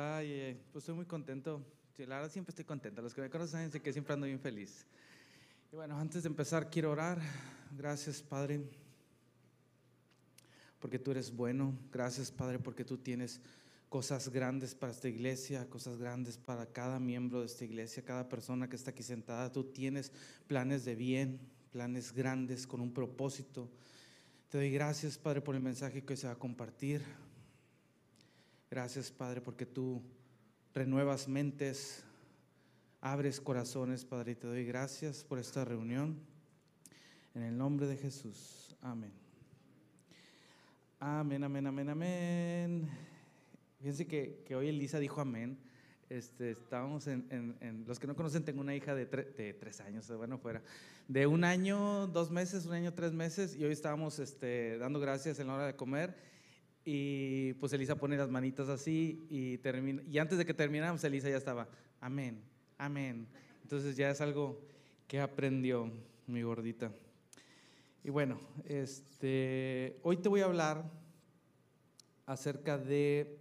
Ay, pues estoy muy contento. Sí, la verdad siempre estoy contento. Los que me conocen saben que siempre ando bien feliz. Y bueno, antes de empezar quiero orar. Gracias, Padre, porque tú eres bueno. Gracias, Padre, porque tú tienes cosas grandes para esta iglesia, cosas grandes para cada miembro de esta iglesia, cada persona que está aquí sentada. Tú tienes planes de bien, planes grandes con un propósito. Te doy gracias, Padre, por el mensaje que hoy se va a compartir. Gracias, Padre, porque tú renuevas mentes, abres corazones, Padre, y te doy gracias por esta reunión. En el nombre de Jesús. Amén. Amén, amén, amén, amén. Fíjense que, que hoy Elisa dijo amén. Este, estábamos en, en, los que no conocen, tengo una hija de, tre, de, tres años, bueno, fuera, de un año, dos meses, un año, tres meses, y hoy estábamos este, dando gracias en la hora de comer y pues Elisa pone las manitas así y, termina, y antes de que termináramos, Elisa ya estaba, amén, amén. Entonces ya es algo que aprendió mi gordita. Y bueno, este, hoy te voy a hablar acerca de,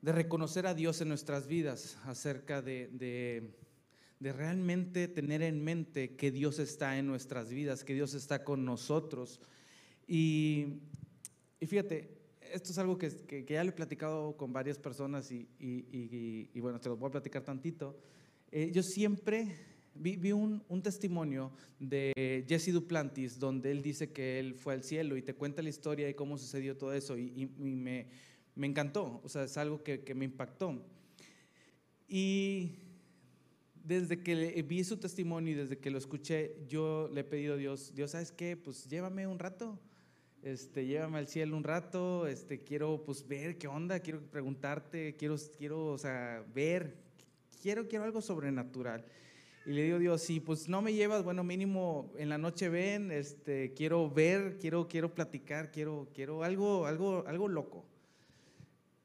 de reconocer a Dios en nuestras vidas, acerca de, de, de realmente tener en mente que Dios está en nuestras vidas, que Dios está con nosotros. Y, y fíjate, esto es algo que, que, que, ya lo he platicado con varias personas y, y, y, y bueno, te lo voy a platicar tantito. Eh, yo siempre vi, vi un, un, testimonio de Jesse Duplantis donde él dice que él fue al cielo y te cuenta la historia de cómo sucedió todo eso y, me, me, encantó, o sea, es algo que, que me impactó. Y desde que vi su testimonio y desde que lo escuché, yo le he pedido a Dios, Dios, ¿sabes qué? Pues llévame un rato este, llévame al cielo un rato, este, quiero pues ver qué onda, quiero preguntarte, quiero, quiero, o sea, ver, quiero, quiero algo sobrenatural. Y le digo, Dios, si pues no me llevas, bueno, mínimo en la noche ven, este, quiero ver, quiero, quiero platicar, quiero, quiero algo, algo, algo loco.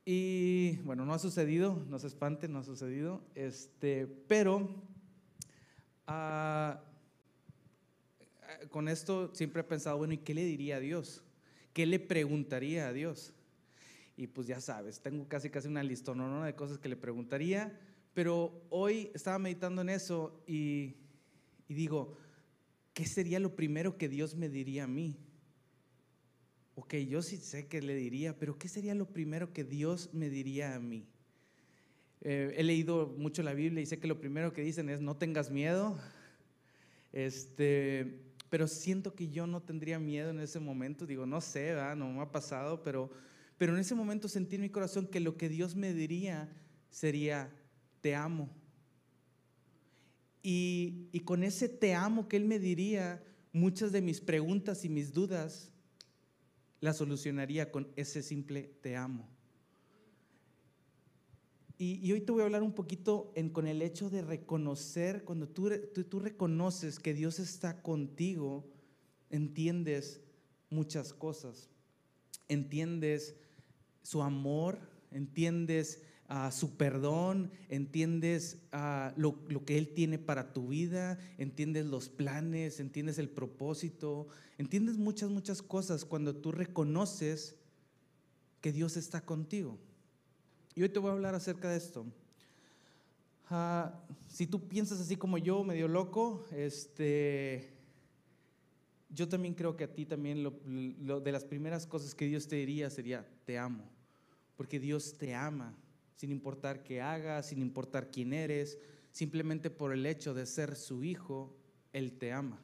Y bueno, no ha sucedido, no se espanten, no ha sucedido, este, pero uh, con esto siempre he pensado, bueno, ¿y qué le diría a Dios? ¿Qué le preguntaría a Dios? Y pues ya sabes, tengo casi casi una listonona de cosas que le preguntaría, pero hoy estaba meditando en eso y, digo, ¿qué sería lo primero que Dios me diría a mí? Ok, yo sí sé que le diría, pero ¿qué sería lo primero que Dios me diría a mí? Eh, he leído mucho la Biblia y sé que lo primero que dicen es no tengas miedo. Este, pero siento que yo no tendría miedo en ese momento. Digo, no sé, ¿verdad? no me ha pasado, pero, pero en ese momento sentí en mi corazón que lo que Dios me diría sería, te amo. Y, y con ese te amo que Él me diría, muchas de mis preguntas y mis dudas las solucionaría con ese simple te amo. Y, hoy te voy a hablar un poquito con el hecho de reconocer, cuando tú, tú, reconoces que Dios está contigo, entiendes muchas cosas. Entiendes su amor, entiendes uh, su perdón, entiendes uh, lo, lo que Él tiene para tu vida, entiendes los planes, entiendes el propósito, entiendes muchas, muchas cosas cuando tú reconoces que Dios está contigo. Y hoy te voy a hablar acerca de esto. Uh, si tú piensas así como yo, medio loco, este, yo también creo que a ti también de las primeras cosas que Dios te diría sería, te amo. Porque Dios te ama, sin importar qué hagas, sin importar quién eres, simplemente por el hecho de ser su hijo, Él te ama.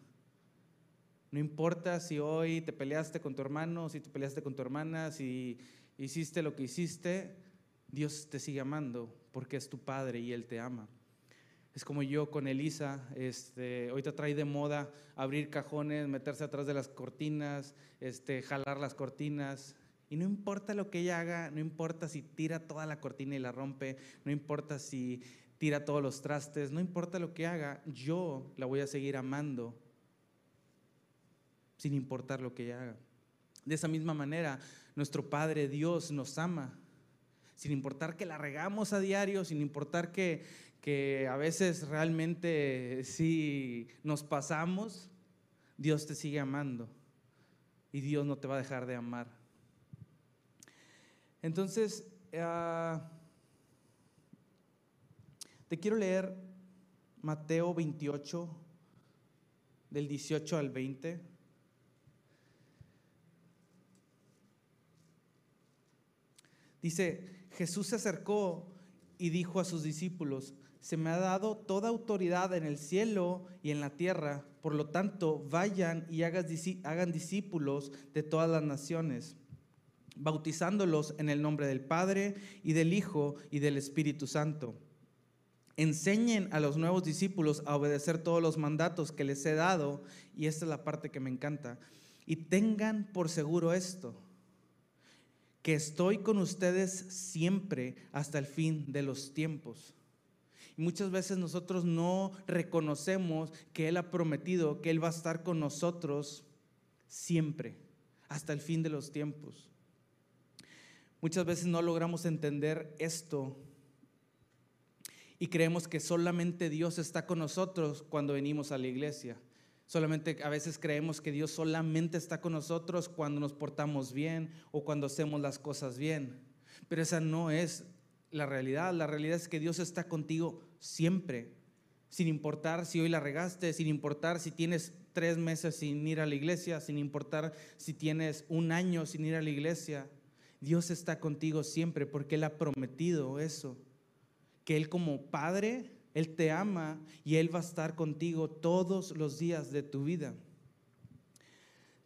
No importa si hoy te peleaste con tu hermano, si te peleaste con tu hermana, si hiciste lo que hiciste, Dios te sigue amando porque es tu padre y Él te ama. Es como yo con Elisa, este, hoy te trae de moda abrir cajones, meterse atrás de las cortinas, este, jalar las cortinas. Y no importa lo que ella haga, no importa si tira toda la cortina y la rompe, no importa si tira todos los trastes, no importa lo que haga, yo la voy a seguir amando sin importar lo que ella haga. De esa misma manera, nuestro Padre Dios nos ama sin importar que la regamos a diario, sin importar que, que a veces realmente sí nos pasamos, Dios te sigue amando y Dios no te va a dejar de amar. Entonces, uh, Te quiero leer Mateo 28, del 18 al 20. Dice, Jesús se acercó y dijo a sus discípulos, se me ha dado toda autoridad en el cielo y en la tierra, por lo tanto, vayan y hagan discípulos de todas las naciones, bautizándolos en el nombre del Padre y del Hijo y del Espíritu Santo. Enseñen a los nuevos discípulos a obedecer todos los mandatos que les he dado, y esta es la parte que me encanta, y tengan por seguro esto que estoy con ustedes siempre hasta el fin de los tiempos. Y muchas veces nosotros no reconocemos que Él ha prometido que Él va a estar con nosotros siempre, hasta el fin de los tiempos. Muchas veces no logramos entender esto y creemos que solamente Dios está con nosotros cuando venimos a la iglesia. Solamente a veces creemos que Dios solamente está con nosotros cuando nos portamos bien o cuando hacemos las cosas bien. Pero esa no es la realidad. La realidad es que Dios está contigo siempre, sin importar si hoy la regaste, sin importar si tienes tres meses sin ir a la iglesia, sin importar si tienes un año sin ir a la iglesia. Dios está contigo siempre porque Él ha prometido eso, que Él como Padre él te ama y Él va a estar contigo todos los días de tu vida.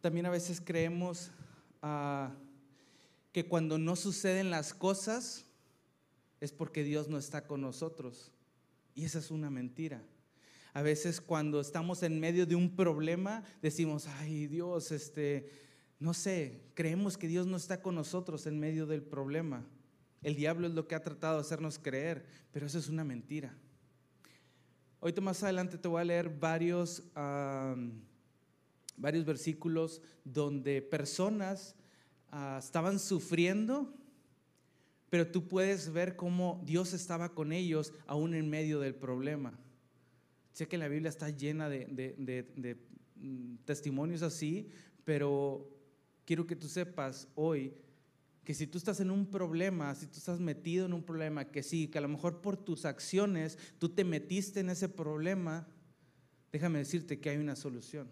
También a veces creemos ah, que cuando no suceden las cosas es porque Dios no está con nosotros. Y esa es una mentira. A veces cuando estamos en medio de un problema decimos, ay Dios, este, no sé, creemos que Dios no está con nosotros en medio del problema. El diablo es lo que ha tratado de hacernos creer, pero eso es una mentira. Ahorita más adelante te voy a leer varios, varios versículos donde personas ah, estaban sufriendo, pero tú puedes ver cómo Dios estaba con ellos aún en medio del problema. Sé que la Biblia está llena de, de mm, testimonios así, pero quiero que tú sepas hoy que si tú estás en un problema, si tú estás metido en un problema, que sí, que a lo mejor por tus acciones tú te metiste en ese problema, déjame decirte que hay una solución.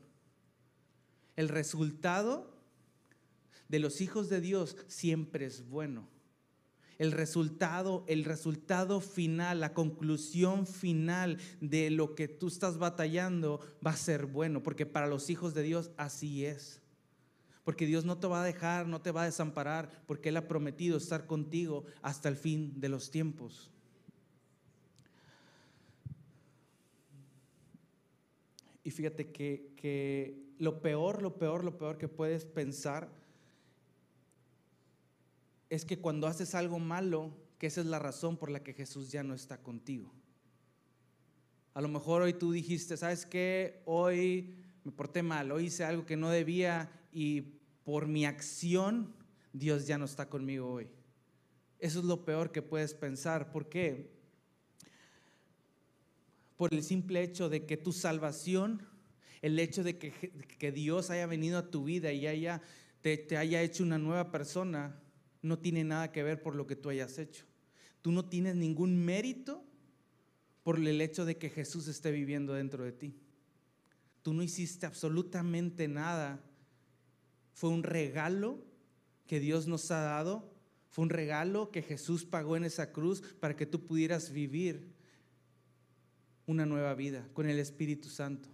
El resultado de los hijos de Dios siempre es bueno. El resultado, el resultado final, la conclusión final de lo que tú estás batallando va a ser bueno, porque para los hijos de Dios así es. Porque Dios no te va a dejar, no te va a desamparar, porque Él ha prometido estar contigo hasta el fin de los tiempos. Y fíjate que, que lo peor, lo peor, lo peor que puedes pensar es que cuando haces algo malo, que esa es la razón por la que Jesús ya no está contigo. A lo mejor hoy tú dijiste, ¿sabes qué? Hoy me porté mal, hoy hice algo que no debía y por mi acción, Dios ya no está conmigo hoy. Eso es lo peor que puedes pensar. ¿Por qué? Por el simple hecho de que tu salvación, el hecho de que, Dios haya venido a tu vida y haya, te, te haya hecho una nueva persona, no tiene nada que ver por lo que tú hayas hecho. Tú no tienes ningún mérito por el hecho de que Jesús esté viviendo dentro de ti. Tú no hiciste absolutamente nada fue un regalo que Dios nos ha dado. Fue un regalo que Jesús pagó en esa cruz para que tú pudieras vivir una nueva vida con el Espíritu Santo.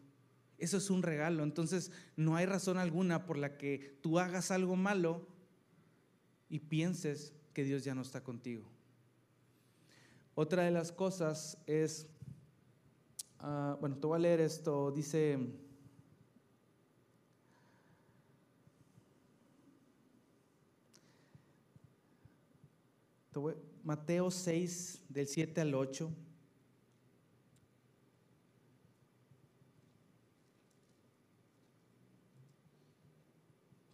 Eso es un regalo. Entonces no hay razón alguna por la que tú hagas algo malo y pienses que Dios ya no está contigo. Otra de las cosas es, ah, bueno, te voy a leer esto, dice Mateo 6, del 7 al 8.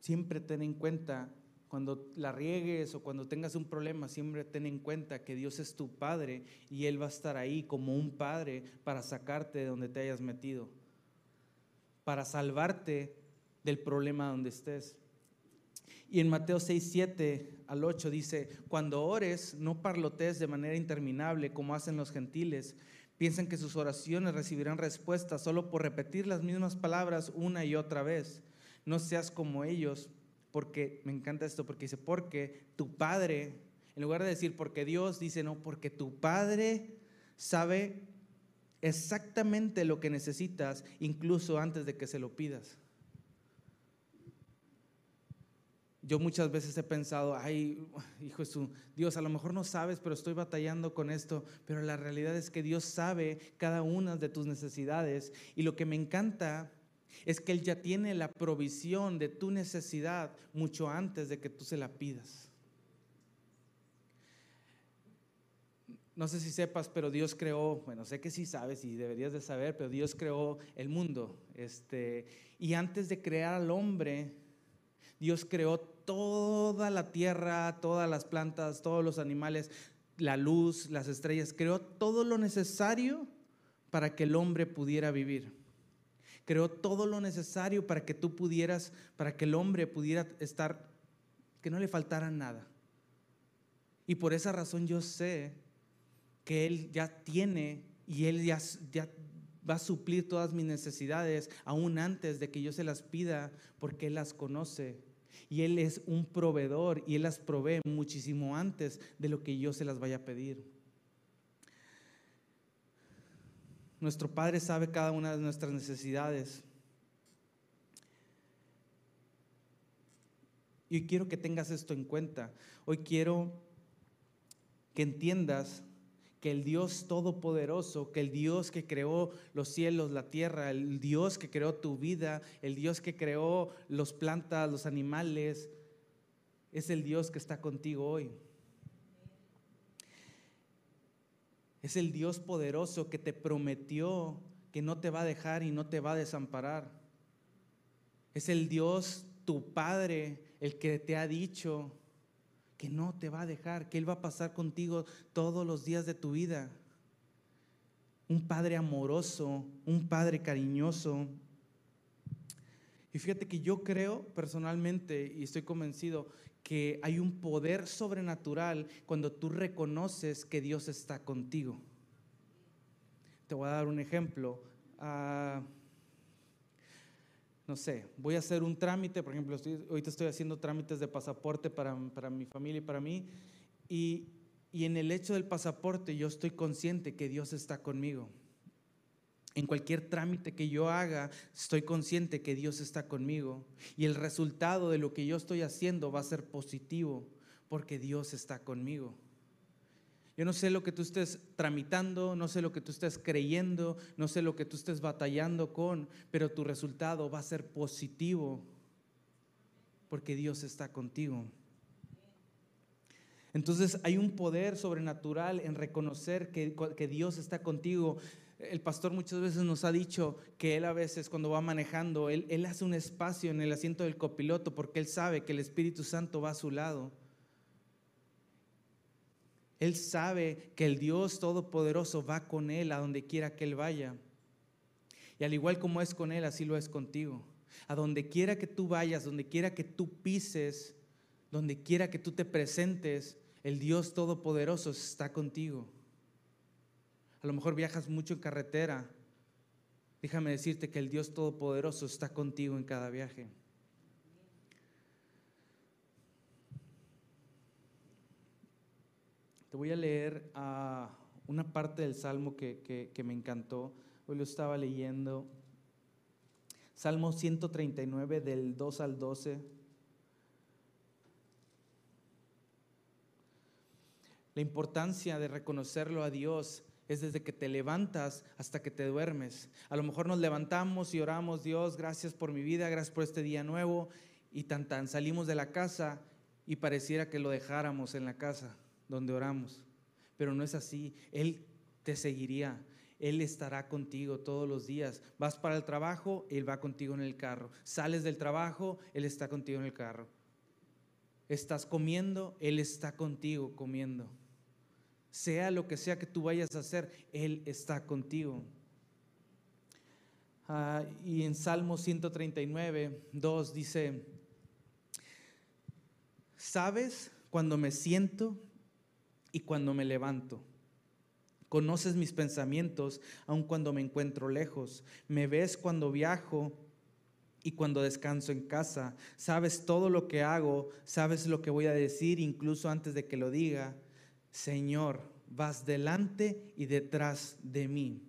Siempre ten en cuenta, cuando la riegues o cuando tengas un problema, siempre ten en cuenta que Dios es tu Padre y Él va a estar ahí como un Padre para sacarte de donde te hayas metido, para salvarte del problema donde estés. Y en Mateo 6, 7 al 8 dice, cuando ores, no parlotes de manera interminable como hacen los gentiles. Piensan que sus oraciones recibirán respuesta solo por repetir las mismas palabras una y otra vez. No seas como ellos, porque me encanta esto, porque dice, porque tu Padre, en lugar de decir porque Dios, dice, no, porque tu Padre sabe exactamente lo que necesitas, incluso antes de que se lo pidas. Yo muchas veces he pensado, ay, hijo Jesús, Dios, a lo mejor no sabes, pero estoy batallando con esto, pero la realidad es que Dios sabe cada una de tus necesidades y lo que me encanta es que Él ya tiene la provisión de tu necesidad mucho antes de que tú se la pidas. No sé si sepas, pero Dios creó, bueno, sé que sí sabes y deberías de saber, pero Dios creó el mundo. Este, y antes de crear al hombre, Dios creó toda la tierra, todas las plantas, todos los animales, la luz, las estrellas, creó todo lo necesario para que el hombre pudiera vivir. Creó todo lo necesario para que tú pudieras, para que el hombre pudiera estar, que no le faltara nada. Y por esa razón yo sé que Él ya tiene y Él ya, ya va a suplir todas mis necesidades aún antes de que yo se las pida, porque Él las conoce y Él es un proveedor y Él las provee muchísimo antes de lo que yo se las vaya a pedir. Nuestro Padre sabe cada una de nuestras necesidades. Y quiero que tengas esto en cuenta. Hoy quiero que entiendas que el Dios todopoderoso, que el Dios que creó los cielos, la tierra, el Dios que creó tu vida, el Dios que creó los plantas, los animales, es el Dios que está contigo hoy. Es el Dios poderoso que te prometió que no te va a dejar y no te va a desamparar. Es el Dios, tu Padre, el que te ha dicho que no te va a dejar, que Él va a pasar contigo todos los días de tu vida. Un Padre amoroso, un Padre cariñoso. Y fíjate que yo creo personalmente, y estoy convencido, que hay un poder sobrenatural cuando tú reconoces que Dios está contigo. Te voy a dar un ejemplo. Ah, no sé, voy a hacer un trámite, por ejemplo, ahorita estoy haciendo trámites de pasaporte para, mi familia y para mí, y, y en el hecho del pasaporte yo estoy consciente que Dios está conmigo. En cualquier trámite que yo haga, estoy consciente que Dios está conmigo. Y el resultado de lo que yo estoy haciendo va a ser positivo porque Dios está conmigo. Yo no sé lo que tú estés tramitando, no sé lo que tú estés creyendo, no sé lo que tú estés batallando con, pero tu resultado va a ser positivo porque Dios está contigo. Entonces hay un poder sobrenatural en reconocer que, Dios está contigo. El pastor muchas veces nos ha dicho que él a veces cuando va manejando, él, hace un espacio en el asiento del copiloto porque él sabe que el Espíritu Santo va a su lado. Él sabe que el Dios Todopoderoso va con él a donde quiera que él vaya. Y al igual como es con él, así lo es contigo. A donde quiera que tú vayas, donde quiera que tú pises, donde quiera que tú te presentes, el Dios Todopoderoso está contigo. A lo mejor viajas mucho en carretera. Déjame decirte que el Dios Todopoderoso está contigo en cada viaje. Voy a leer a una parte del Salmo que, me encantó. Hoy lo estaba leyendo. Salmo 139 del 2 al 12. La importancia de reconocerlo a Dios es desde que te levantas hasta que te duermes. A lo mejor nos levantamos y oramos, Dios, gracias por mi vida, gracias por este día nuevo, y tan tan salimos de la casa y pareciera que lo dejáramos en la casa donde oramos. Pero no es así. Él te seguiría. Él estará contigo todos los días. Vas para el trabajo, Él va contigo en el carro. Sales del trabajo, Él está contigo en el carro. Estás comiendo, Él está contigo comiendo. Sea lo que sea que tú vayas a hacer, Él está contigo. Ah, y en Salmo 139, 2 dice, sabes cuando me siento y cuando me levanto. Conoces mis pensamientos aun cuando me encuentro lejos. Me ves cuando viajo y cuando descanso en casa. Sabes todo lo que hago, sabes lo que voy a decir incluso antes de que lo diga. Señor, vas delante y detrás de mí.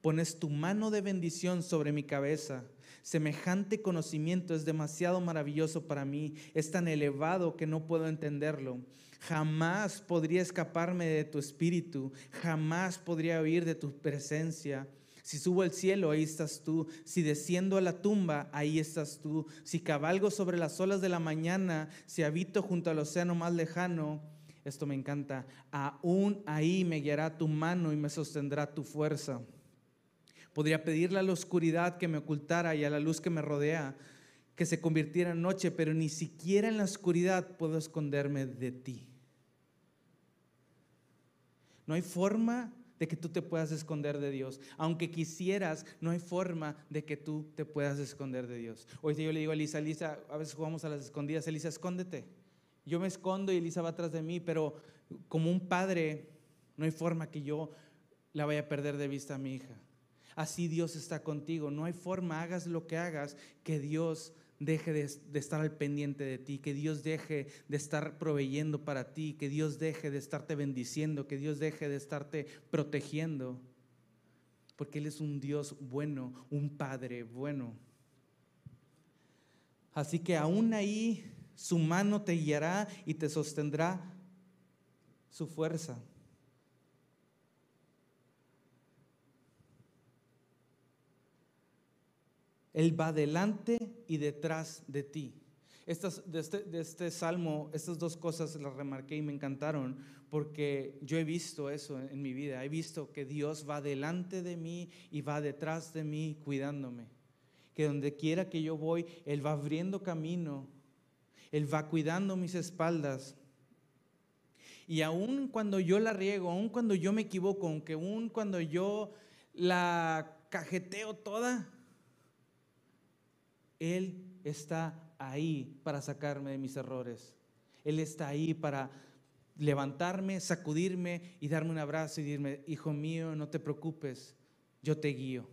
Pones tu mano de bendición sobre mi cabeza. Semejante conocimiento es demasiado maravilloso para mí, es tan elevado que no puedo entenderlo. Jamás podría escaparme de tu espíritu, jamás podría huir de tu presencia. Si subo al cielo, ahí estás tú. Si desciendo a la tumba, ahí estás tú. Si cabalgo sobre las olas de la mañana, si habito junto al océano más lejano, esto me encanta, aún ahí me guiará tu mano y me sostendrá tu fuerza. Podría pedirle a la oscuridad que me ocultara y a la luz que me rodea que se convirtiera en noche, pero ni siquiera en la oscuridad puedo esconderme de ti. No hay forma de que tú te puedas esconder de Dios. Aunque quisieras, no hay forma de que tú te puedas esconder de Dios. Hoy yo le digo a Elisa, Elisa, a veces jugamos a las escondidas, Elisa, escóndete. Yo me escondo y Elisa va atrás de mí, pero como un padre, no hay forma que yo la vaya a perder de vista a mi hija. Así Dios está contigo. No hay forma, hagas lo que hagas, que Dios deje de, estar al pendiente de ti, que Dios deje de estar proveyendo para ti, que Dios deje de estarte bendiciendo, que Dios deje de estarte protegiendo, porque Él es un Dios bueno, un Padre bueno. Así que aún ahí su mano te guiará y te sostendrá su fuerza. Él va delante y detrás de ti. Estas, de, este, de este salmo, estas dos cosas las remarqué y me encantaron porque yo he visto eso en mi vida. He visto que Dios va delante de mí y va detrás de mí cuidándome. Que donde quiera que yo voy, Él va abriendo camino. Él va cuidando mis espaldas. Y aun cuando yo la riego, aun cuando yo me equivoco, aunque aun cuando yo la cajeteo toda, él está ahí para sacarme de mis errores. Él está ahí para levantarme, sacudirme y darme un abrazo y decirme, hijo mío, no te preocupes, yo te guío.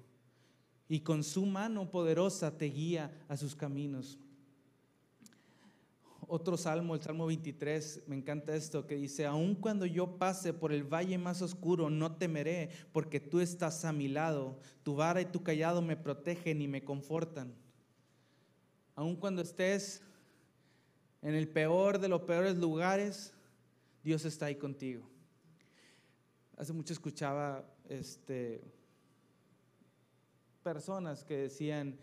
Y con su mano poderosa te guía a sus caminos. Otro salmo, el Salmo 23, me encanta esto, que dice, aun cuando yo pase por el valle más oscuro, no temeré, porque tú estás a mi lado, tu vara y tu callado me protegen y me confortan aun cuando estés en el peor de los peores lugares, Dios está ahí contigo. Hace mucho escuchaba este, personas que decían,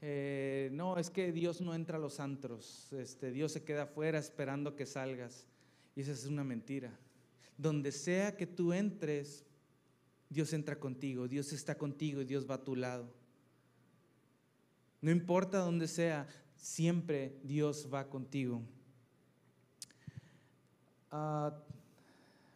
eh, no, es que Dios no entra a los antros, este, Dios se queda afuera esperando que salgas. Y esa es una mentira. Donde sea que tú entres, Dios entra contigo, Dios está contigo y Dios va a tu lado. No importa dónde sea, siempre Dios va contigo. Ah,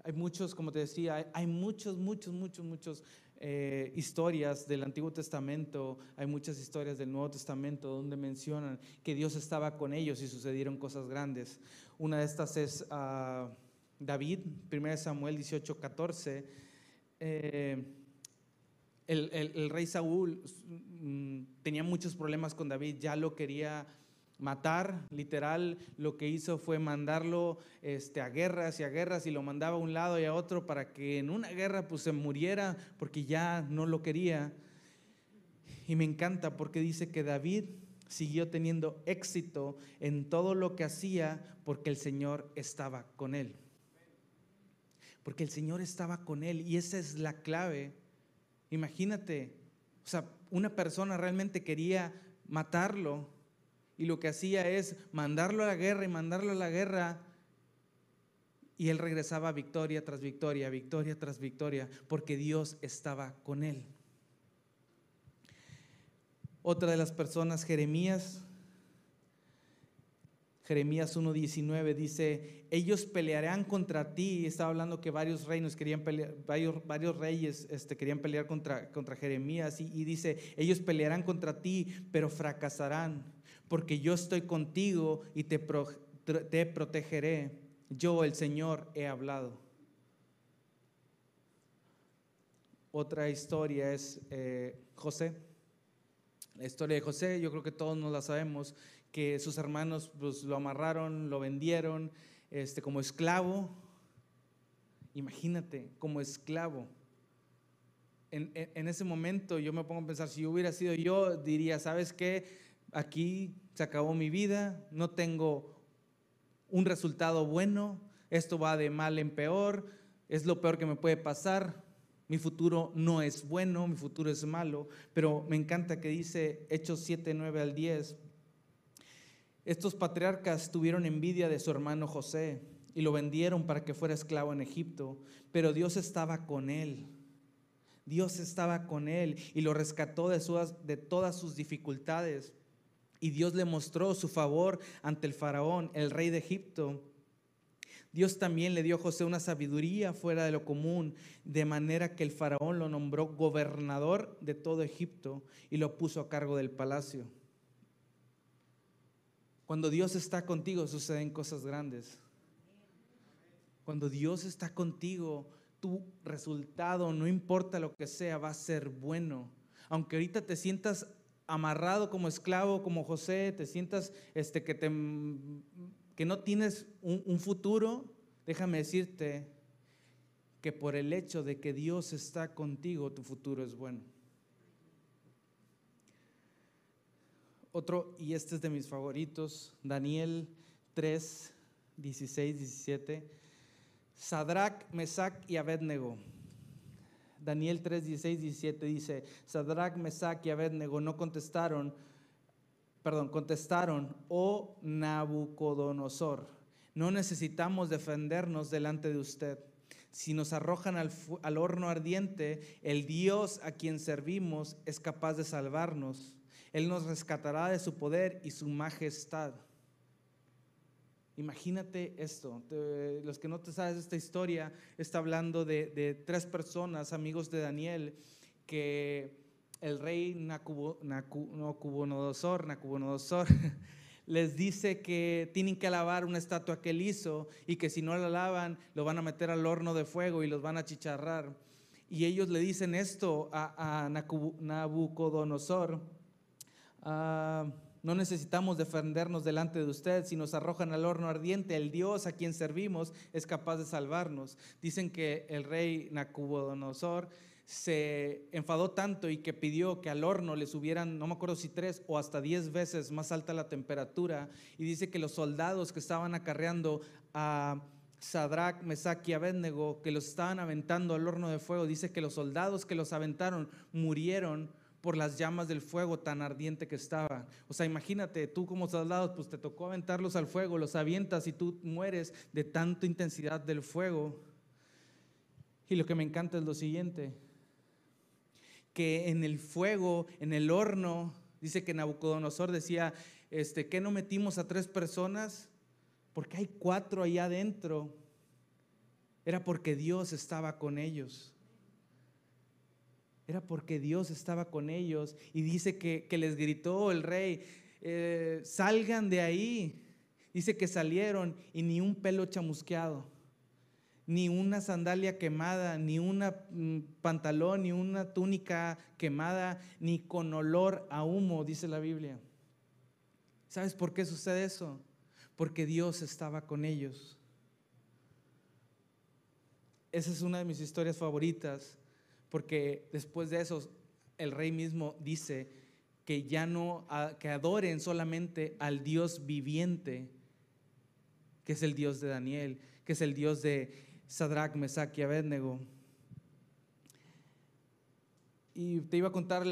hay muchos, como te decía, hay, muchos, muchos, muchos, muchos eh, historias del Antiguo Testamento, hay muchas historias del Nuevo Testamento donde mencionan que Dios estaba con ellos y sucedieron cosas grandes. Una de estas es ah, David, 1 Samuel 18, 14 el, rey Saúl mm, tenía muchos problemas con David, ya lo quería matar, literal, lo que hizo fue mandarlo este, a guerras y a guerras y lo mandaba a un lado y a otro para que en una guerra pues se muriera porque ya no lo quería. Y me encanta porque dice que David siguió teniendo éxito en todo lo que hacía porque el Señor estaba con él. Porque el Señor estaba con él y esa es la clave Imagínate, o sea, una persona realmente quería matarlo y lo que hacía es mandarlo a la guerra y mandarlo a la guerra y él regresaba victoria tras victoria, victoria tras victoria, porque Dios estaba con él. Otra de las personas, Jeremías, Jeremías 1.19 dice, ellos pelearán contra ti. Estaba hablando que varios reinos querían pelear, varios, reyes este, querían pelear contra, contra Jeremías. Y, y dice, ellos pelearán contra ti, pero fracasarán, porque yo estoy contigo y te, te protegeré, yo el Señor he hablado. Otra historia es eh, José. La historia de José, yo creo que todos nos la sabemos, que sus hermanos pues, lo amarraron, lo vendieron este, como esclavo. Imagínate, como esclavo. En, en, ese momento yo me pongo a pensar, si yo hubiera sido yo, diría, ¿sabes qué? Aquí se acabó mi vida, no tengo un resultado bueno, esto va de mal en peor, es lo peor que me puede pasar, mi futuro no es bueno, mi futuro es malo, pero me encanta que dice Hechos 7, 9 al 10. Estos patriarcas tuvieron envidia de su hermano José y lo vendieron para que fuera esclavo en Egipto, pero Dios estaba con él. Dios estaba con él y lo rescató de, todas sus dificultades. Y Dios le mostró su favor ante el faraón, el rey de Egipto. Dios también le dio a José una sabiduría fuera de lo común, de manera que el faraón lo nombró gobernador de todo Egipto y lo puso a cargo del palacio. Cuando Dios está contigo suceden cosas grandes. Cuando Dios está contigo, tu resultado, no importa lo que sea, va a ser bueno. Aunque ahorita te sientas amarrado como esclavo, como José, te sientas este, que, te, que no tienes un, un futuro, déjame decirte que por el hecho de que Dios está contigo, tu futuro es bueno. Otro, y este es de mis favoritos, Daniel 3, 16, 17. Sadrach, Mesach y Abednego Daniel 3, 16, 17 dice, Sadrach, Mesach y Abednego no contestaron, perdón, contestaron, oh Nabucodonosor, no necesitamos defendernos delante de usted. Si nos arrojan al, al horno ardiente, el Dios a quien servimos es capaz de salvarnos. Él nos rescatará de su poder y su majestad. Imagínate esto, los que no te sabes esta historia, está hablando de, tres personas, amigos de Daniel, que el rey Nacubonosor, Nacubonosor les dice que tienen que alabar una estatua que él hizo y que si no la alaban lo van a meter al horno de fuego y los van a chicharrar. Y ellos le dicen esto a, a Nabucodonosor. Ah, no necesitamos defendernos delante de usted. Si nos arrojan al horno ardiente, el Dios a quien servimos es capaz de salvarnos. Dicen que el rey Nacubodonosor se enfadó tanto y que pidió que al horno le subieran, no me acuerdo si tres o hasta diez veces más alta la temperatura. Y dice que los soldados que estaban acarreando a Sadrach, Mesach y Abednego, que los estaban aventando al horno de fuego, dice que los soldados que los aventaron murieron por las llamas del fuego tan ardiente que estaba. O sea, imagínate, tú como soldado, pues te tocó aventarlos al fuego, los avientas y tú mueres de tanta intensidad del fuego. Y lo que me encanta es lo siguiente, que en el fuego, en el horno, dice que Nabucodonosor decía, este, ¿qué no metimos a tres personas? Porque hay cuatro allá adentro. Era porque Dios estaba con ellos era porque Dios estaba con ellos y dice que, les gritó el rey, eh, salgan de ahí. Dice que salieron y ni un pelo chamusqueado, ni una sandalia quemada, ni un mm, pantalón, ni una túnica quemada, ni con olor a humo, dice la Biblia. ¿Sabes por qué sucede eso? Porque Dios estaba con ellos. Esa es una de mis historias favoritas porque después de eso el rey mismo dice que ya no, que adoren solamente al Dios viviente, que es el Dios de Daniel, que es el Dios de Sadrach, Mesach y Abednego. Y te iba a contar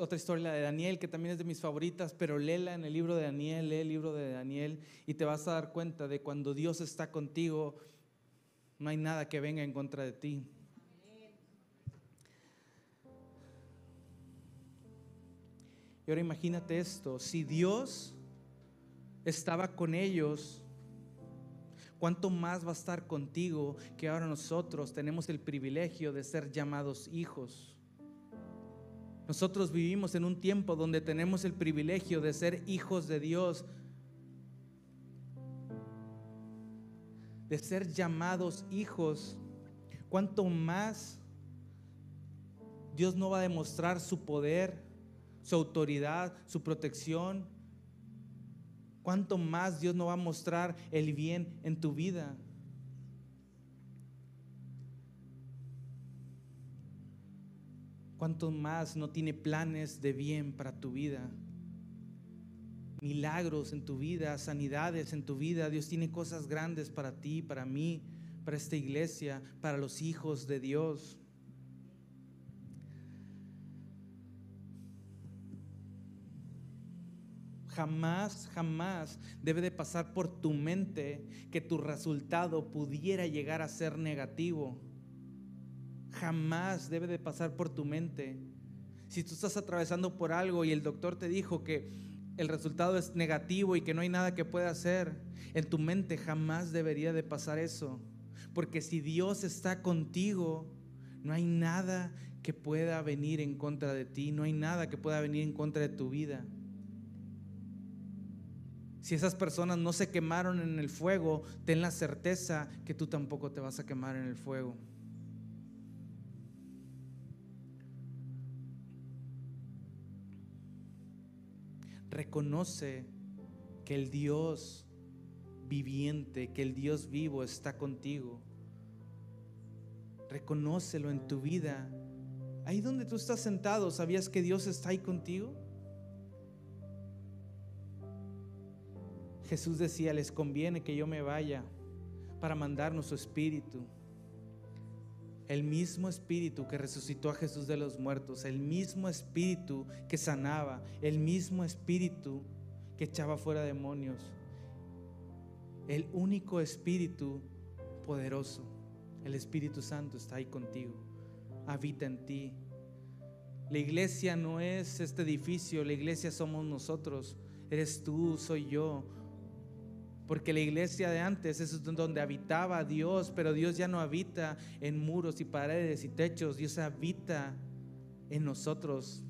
otra historia de Daniel, que también es de mis favoritas, pero léela en el libro de Daniel, lee el libro de Daniel y te vas a dar cuenta de cuando Dios está contigo, no hay nada que venga en contra de ti. Y ahora imagínate esto, si Dios estaba con ellos, ¿cuánto más va a estar contigo que ahora nosotros tenemos el privilegio de ser llamados hijos? Nosotros vivimos en un tiempo donde tenemos el privilegio de ser hijos de Dios. de ser llamados hijos, cuanto más Dios no va a demostrar su poder, su autoridad, su protección, cuánto más Dios no va a mostrar el bien en tu vida. Cuánto más no tiene planes de bien para tu vida. Milagros en tu vida, sanidades en tu vida. Dios tiene cosas grandes para ti, para mí, para esta iglesia, para los hijos de Dios. Jamás, jamás debe de pasar por tu mente que tu resultado pudiera llegar a ser negativo. Jamás debe de pasar por tu mente. Si tú estás atravesando por algo y el doctor te dijo que el resultado es negativo y que no hay nada que pueda hacer, en tu mente jamás debería de pasar eso. Porque si Dios está contigo, no hay nada que pueda venir en contra de ti, no hay nada que pueda venir en contra de tu vida. Si esas personas no se quemaron en el fuego, ten la certeza que tú tampoco te vas a quemar en el fuego. Reconoce que el Dios viviente, que el Dios vivo está contigo. Reconócelo en tu vida. Ahí donde tú estás sentado, ¿sabías que Dios está ahí contigo? Jesús decía, les conviene que yo me vaya para mandarnos su espíritu. El mismo espíritu que resucitó a Jesús de los muertos, el mismo espíritu que sanaba, el mismo espíritu que echaba fuera demonios, el único espíritu poderoso, el Espíritu Santo está ahí contigo, habita en ti. La iglesia no es este edificio, la iglesia somos nosotros, eres tú, soy yo, porque la iglesia de antes es donde habitaba Dios, pero Dios ya no habita en muros y paredes y techos, Dios habita en nosotros.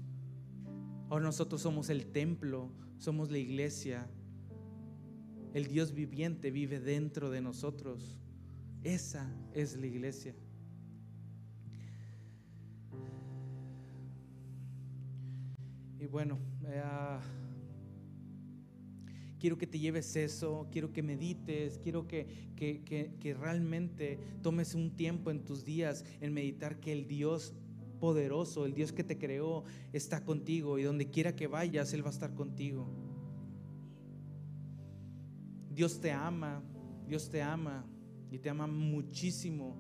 Ahora nosotros somos el templo, somos la iglesia. El Dios viviente vive dentro de nosotros. Esa es la iglesia. Y bueno, eh, quiero que te lleves eso, quiero que medites, quiero que, que, realmente tomes un tiempo en tus días en meditar que el Dios poderoso, el Dios que te creó, está contigo y donde quiera que vayas, Él va a estar contigo. Dios te ama, Dios te ama y te ama muchísimo.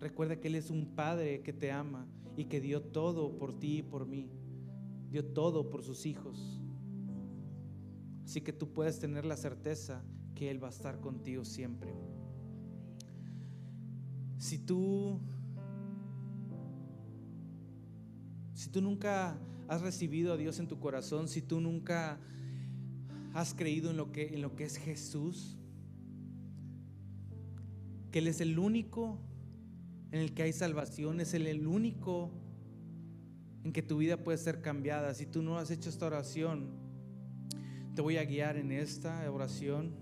Recuerda que Él es un Padre que te ama y que dio todo por ti y por mí. Dio todo por sus hijos. Así que tú puedes tener la certeza que Él va a estar contigo siempre. Si tú, si tú nunca has recibido a Dios en tu corazón, si tú nunca has creído en lo que, en lo que es Jesús, que Él es el único en el que hay salvación, es el, el único en que tu vida puede ser cambiada. Si tú no has hecho esta oración, te voy a guiar en esta oración.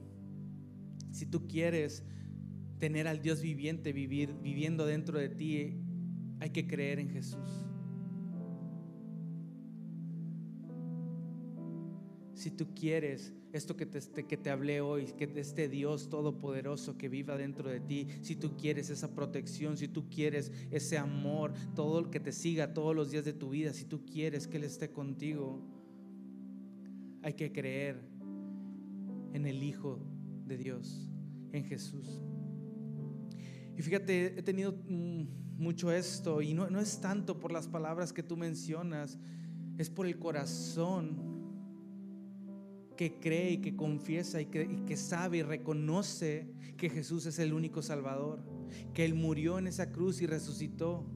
Si tú quieres tener al Dios viviente vivir, viviendo dentro de ti, hay que creer en Jesús. Si tú quieres esto que te, que te hablé hoy, que este Dios todopoderoso que viva dentro de ti, si tú quieres esa protección, si tú quieres ese amor, todo el que te siga todos los días de tu vida, si tú quieres que Él esté contigo, hay que creer en el Hijo de Dios, en Jesús. Y fíjate, he tenido mm, mucho esto y no, es tanto por las palabras que tú mencionas, es por el corazón que cree y que confiesa y que, y que, sabe y reconoce que Jesús es el único Salvador, que Él murió en esa cruz y resucitó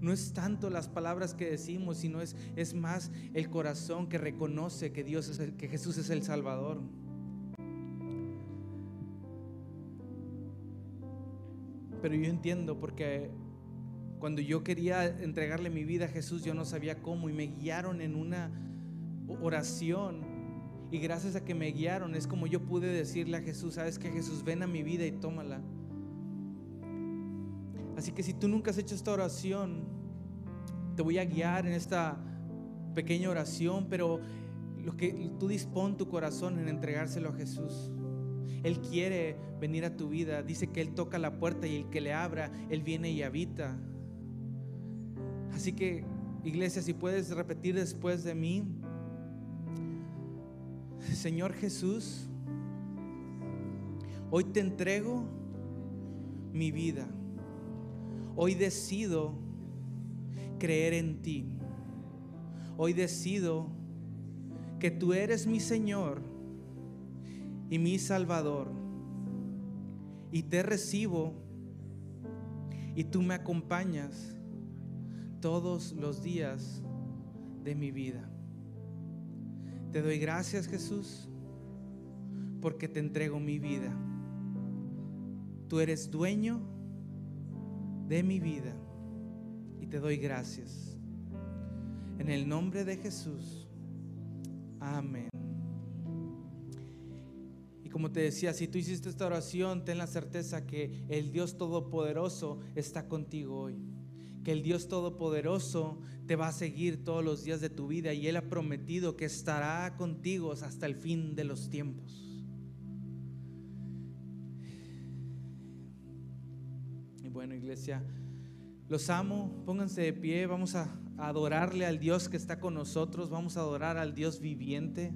no es tanto las palabras que decimos, sino es, es más el corazón que reconoce que Dios es que Jesús es el Salvador. Pero yo entiendo porque cuando yo quería entregarle mi vida a Jesús, yo no sabía cómo y me guiaron en una oración Y gracias a que me guiaron es como yo pude decirle a Jesús, sabes que Jesús ven a mi vida y tómala. Así que si tú nunca has hecho esta oración, te voy a guiar en esta pequeña oración, pero lo que tú dispón tu corazón en entregárselo a Jesús. Él quiere venir a tu vida. Dice que Él toca la puerta y el que le abra, Él viene y habita. Así que, iglesia, si puedes repetir después de mí, Señor Jesús, hoy te entrego mi vida. Hoy decido creer en ti. Hoy decido que tú eres mi Señor y mi Salvador. Y te recibo y tú me acompañas todos los días de mi vida. Te doy gracias Jesús porque te entrego mi vida. Tú eres dueño de mi vida y te doy gracias. En el nombre de Jesús. Amén. Y como te decía, si tú hiciste esta oración, ten la certeza que el Dios Todopoderoso está contigo hoy. Que el Dios Todopoderoso te va a seguir todos los días de tu vida y Él ha prometido que estará contigo hasta el fin de los tiempos. Los amo, pónganse de pie, vamos a adorarle al Dios que está con nosotros, vamos a adorar al Dios viviente.